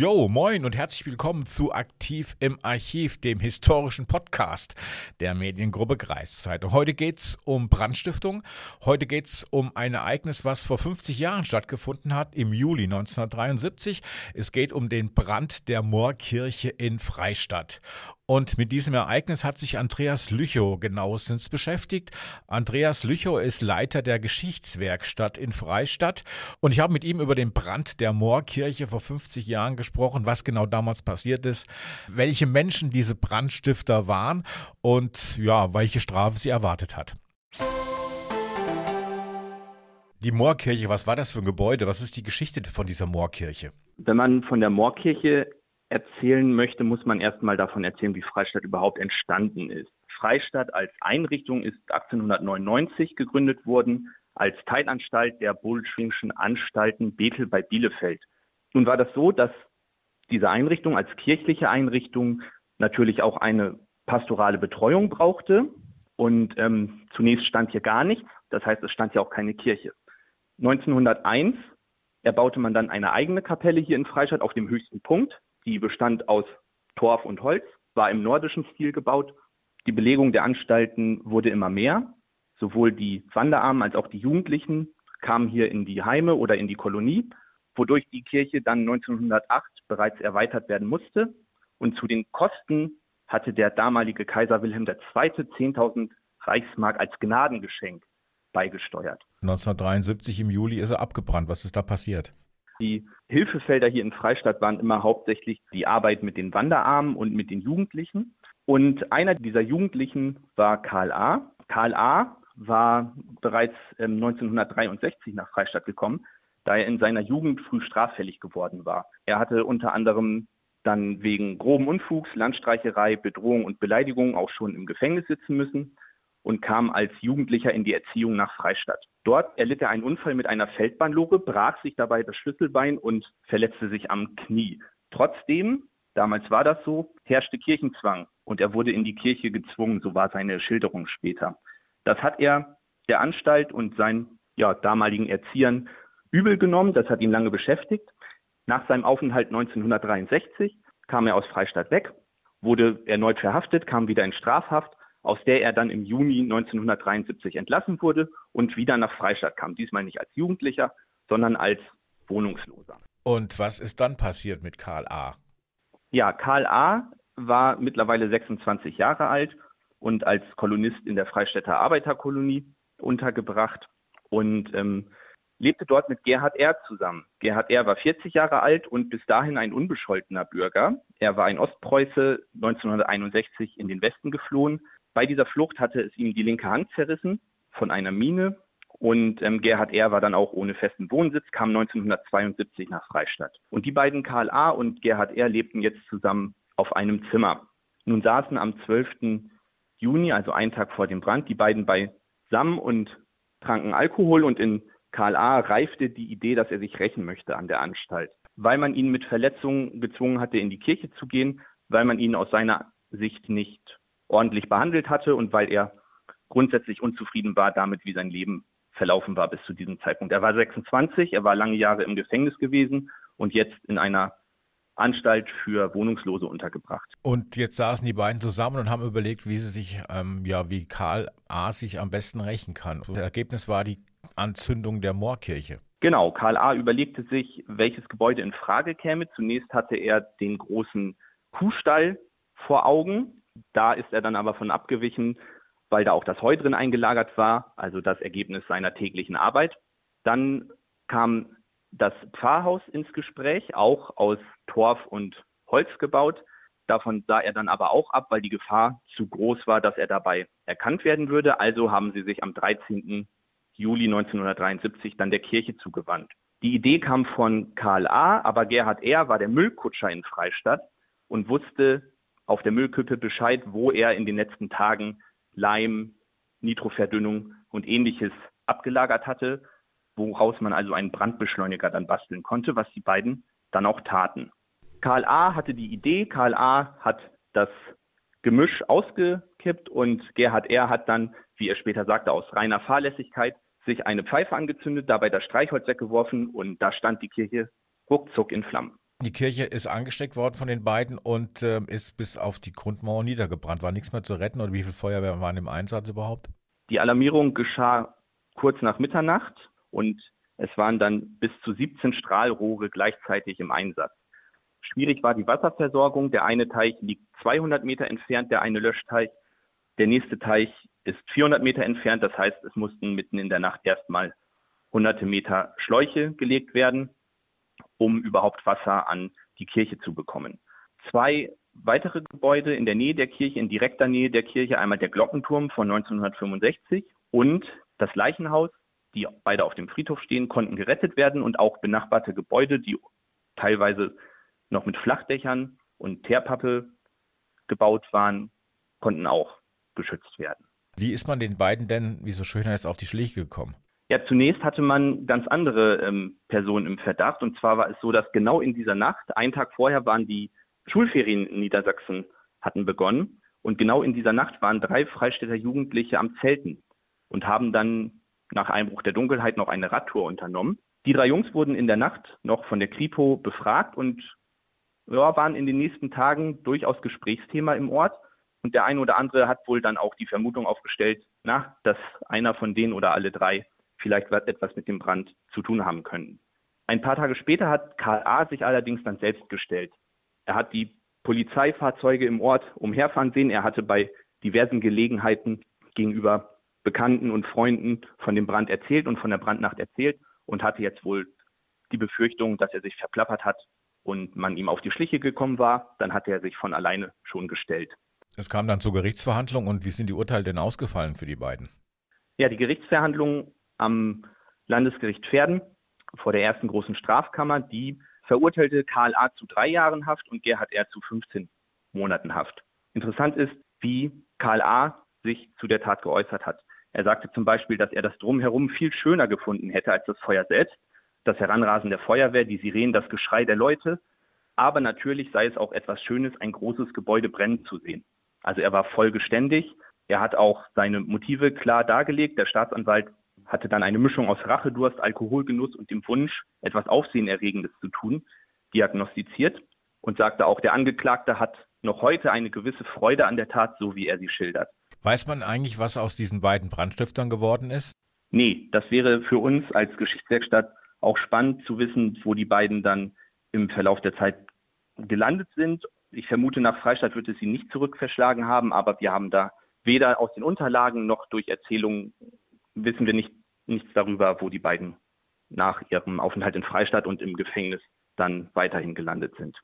Jo, moin und herzlich willkommen zu Aktiv im Archiv, dem historischen Podcast der Mediengruppe Kreiszeitung. Heute geht's um Brandstiftung. Heute geht's um ein Ereignis, was vor 50 Jahren stattgefunden hat, im Juli 1973. Es geht um den Brand der Moorkirche in Freistadt. Und mit diesem Ereignis hat sich Andreas Lüchow genauestens beschäftigt. Andreas Lüchow ist Leiter der Geschichtswerkstatt in Freistadt. Und ich habe mit ihm über den Brand der Moorkirche vor 50 Jahren gesprochen, was genau damals passiert ist, welche Menschen diese Brandstifter waren und ja, welche Strafe sie erwartet hat. Die Moorkirche, was war das für ein Gebäude? Was ist die Geschichte von dieser Moorkirche? Wenn man von der Moorkirche erzählen möchte, muss man erstmal davon erzählen, wie Freistadt überhaupt entstanden ist. Freistadt als Einrichtung ist 1899 gegründet worden als Teilanstalt der Bolschwingschen Anstalten Bethel bei Bielefeld. Nun war das so, dass diese Einrichtung als kirchliche Einrichtung natürlich auch eine pastorale Betreuung brauchte. Und ähm, zunächst stand hier gar nichts. Das heißt, es stand ja auch keine Kirche. 1901 erbaute man dann eine eigene Kapelle hier in Freistadt auf dem höchsten Punkt. Die bestand aus Torf und Holz, war im nordischen Stil gebaut. Die Belegung der Anstalten wurde immer mehr. Sowohl die Wanderarmen als auch die Jugendlichen kamen hier in die Heime oder in die Kolonie, wodurch die Kirche dann 1908 bereits erweitert werden musste. Und zu den Kosten hatte der damalige Kaiser Wilhelm II. 10.000 Reichsmark als Gnadengeschenk beigesteuert. 1973 im Juli ist er abgebrannt. Was ist da passiert? Die Hilfefelder hier in Freistadt waren immer hauptsächlich die Arbeit mit den Wanderarmen und mit den Jugendlichen. Und einer dieser Jugendlichen war Karl A. Karl A. war bereits 1963 ähm, nach Freistadt gekommen, da er in seiner Jugend früh straffällig geworden war. Er hatte unter anderem dann wegen groben Unfugs, Landstreicherei, Bedrohung und Beleidigung auch schon im Gefängnis sitzen müssen und kam als Jugendlicher in die Erziehung nach Freistadt. Dort erlitt er einen Unfall mit einer Feldbahnlore, brach sich dabei das Schlüsselbein und verletzte sich am Knie. Trotzdem, damals war das so, herrschte Kirchenzwang und er wurde in die Kirche gezwungen, so war seine Schilderung später. Das hat er der Anstalt und seinen ja, damaligen Erziehern übel genommen, das hat ihn lange beschäftigt. Nach seinem Aufenthalt 1963 kam er aus Freistadt weg, wurde erneut verhaftet, kam wieder in Strafhaft aus der er dann im Juni 1973 entlassen wurde und wieder nach Freistadt kam. Diesmal nicht als Jugendlicher, sondern als Wohnungsloser. Und was ist dann passiert mit Karl A? Ja, Karl A. war mittlerweile 26 Jahre alt und als Kolonist in der Freistädter Arbeiterkolonie untergebracht und ähm, lebte dort mit Gerhard R. zusammen. Gerhard R. war 40 Jahre alt und bis dahin ein unbescholtener Bürger. Er war ein Ostpreuße, 1961 in den Westen geflohen, bei dieser Flucht hatte es ihm die linke Hand zerrissen von einer Mine und ähm, Gerhard R. war dann auch ohne festen Wohnsitz, kam 1972 nach Freistadt. Und die beiden Karl A. und Gerhard R. lebten jetzt zusammen auf einem Zimmer. Nun saßen am 12. Juni, also einen Tag vor dem Brand, die beiden beisammen und tranken Alkohol und in Karl A. reifte die Idee, dass er sich rächen möchte an der Anstalt. Weil man ihn mit Verletzungen gezwungen hatte, in die Kirche zu gehen, weil man ihn aus seiner Sicht nicht ordentlich behandelt hatte und weil er grundsätzlich unzufrieden war damit, wie sein Leben verlaufen war bis zu diesem Zeitpunkt. Er war 26, er war lange Jahre im Gefängnis gewesen und jetzt in einer Anstalt für Wohnungslose untergebracht. Und jetzt saßen die beiden zusammen und haben überlegt, wie sie sich, ähm, ja, wie Karl A. sich am besten rächen kann. Das Ergebnis war die Anzündung der Moorkirche. Genau, Karl A. überlegte sich, welches Gebäude in Frage käme. Zunächst hatte er den großen Kuhstall vor Augen, da ist er dann aber von abgewichen, weil da auch das Heu drin eingelagert war, also das Ergebnis seiner täglichen Arbeit. Dann kam das Pfarrhaus ins Gespräch, auch aus Torf und Holz gebaut. Davon sah er dann aber auch ab, weil die Gefahr zu groß war, dass er dabei erkannt werden würde. Also haben sie sich am 13. Juli 1973 dann der Kirche zugewandt. Die Idee kam von Karl A., aber Gerhard R. war der Müllkutscher in Freistadt und wusste, auf der Müllkippe Bescheid, wo er in den letzten Tagen Leim, Nitroverdünnung und ähnliches abgelagert hatte, woraus man also einen Brandbeschleuniger dann basteln konnte, was die beiden dann auch taten. Karl A. hatte die Idee, Karl A. hat das Gemisch ausgekippt und Gerhard R. hat dann, wie er später sagte, aus reiner Fahrlässigkeit sich eine Pfeife angezündet, dabei das Streichholz weggeworfen und da stand die Kirche ruckzuck in Flammen. Die Kirche ist angesteckt worden von den beiden und äh, ist bis auf die Grundmauer niedergebrannt. War nichts mehr zu retten oder wie viele Feuerwehr waren im Einsatz überhaupt? Die Alarmierung geschah kurz nach Mitternacht und es waren dann bis zu 17 Strahlrohre gleichzeitig im Einsatz. Schwierig war die Wasserversorgung. Der eine Teich liegt 200 Meter entfernt, der eine Löschteich. Der nächste Teich ist 400 Meter entfernt. Das heißt, es mussten mitten in der Nacht erstmal hunderte Meter Schläuche gelegt werden, um überhaupt Wasser an die Kirche zu bekommen. Zwei weitere Gebäude in der Nähe der Kirche, in direkter Nähe der Kirche, einmal der Glockenturm von 1965 und das Leichenhaus, die beide auf dem Friedhof stehen, konnten gerettet werden und auch benachbarte Gebäude, die teilweise noch mit Flachdächern und Teerpappe gebaut waren, konnten auch geschützt werden. Wie ist man den beiden denn, wie so schön heißt, auf die Schläge gekommen? Ja, zunächst hatte man ganz andere ähm, Personen im Verdacht. Und zwar war es so, dass genau in dieser Nacht, einen Tag vorher waren die Schulferien in Niedersachsen hatten begonnen. Und genau in dieser Nacht waren drei Freistädter Jugendliche am Zelten und haben dann nach Einbruch der Dunkelheit noch eine Radtour unternommen. Die drei Jungs wurden in der Nacht noch von der Kripo befragt und ja, waren in den nächsten Tagen durchaus Gesprächsthema im Ort. Und der eine oder andere hat wohl dann auch die Vermutung aufgestellt, na, dass einer von denen oder alle drei vielleicht etwas mit dem Brand zu tun haben können. Ein paar Tage später hat Karl A. sich allerdings dann selbst gestellt. Er hat die Polizeifahrzeuge im Ort umherfahren sehen. Er hatte bei diversen Gelegenheiten gegenüber Bekannten und Freunden von dem Brand erzählt und von der Brandnacht erzählt und hatte jetzt wohl die Befürchtung, dass er sich verplappert hat und man ihm auf die Schliche gekommen war. Dann hat er sich von alleine schon gestellt. Es kam dann zur Gerichtsverhandlung und wie sind die Urteile denn ausgefallen für die beiden? Ja, die Gerichtsverhandlung am Landesgericht Pferden vor der ersten großen Strafkammer, die verurteilte Karl A. zu drei Jahren Haft und Gerhard R. zu 15 Monaten Haft. Interessant ist, wie Karl A. sich zu der Tat geäußert hat. Er sagte zum Beispiel, dass er das Drumherum viel schöner gefunden hätte als das Feuer selbst, das Heranrasen der Feuerwehr, die Sirenen, das Geschrei der Leute. Aber natürlich sei es auch etwas Schönes, ein großes Gebäude brennen zu sehen. Also er war voll geständig. Er hat auch seine Motive klar dargelegt. Der Staatsanwalt hatte dann eine Mischung aus Rachedurst, Alkoholgenuss und dem Wunsch, etwas Aufsehenerregendes zu tun, diagnostiziert und sagte auch, der Angeklagte hat noch heute eine gewisse Freude an der Tat, so wie er sie schildert. Weiß man eigentlich, was aus diesen beiden Brandstiftern geworden ist? Nee, das wäre für uns als Geschichtswerkstatt auch spannend zu wissen, wo die beiden dann im Verlauf der Zeit gelandet sind. Ich vermute, nach Freistadt wird es sie nicht zurückverschlagen haben, aber wir haben da weder aus den Unterlagen noch durch Erzählungen wissen wir nicht, nichts darüber, wo die beiden nach ihrem Aufenthalt in Freistadt und im Gefängnis dann weiterhin gelandet sind.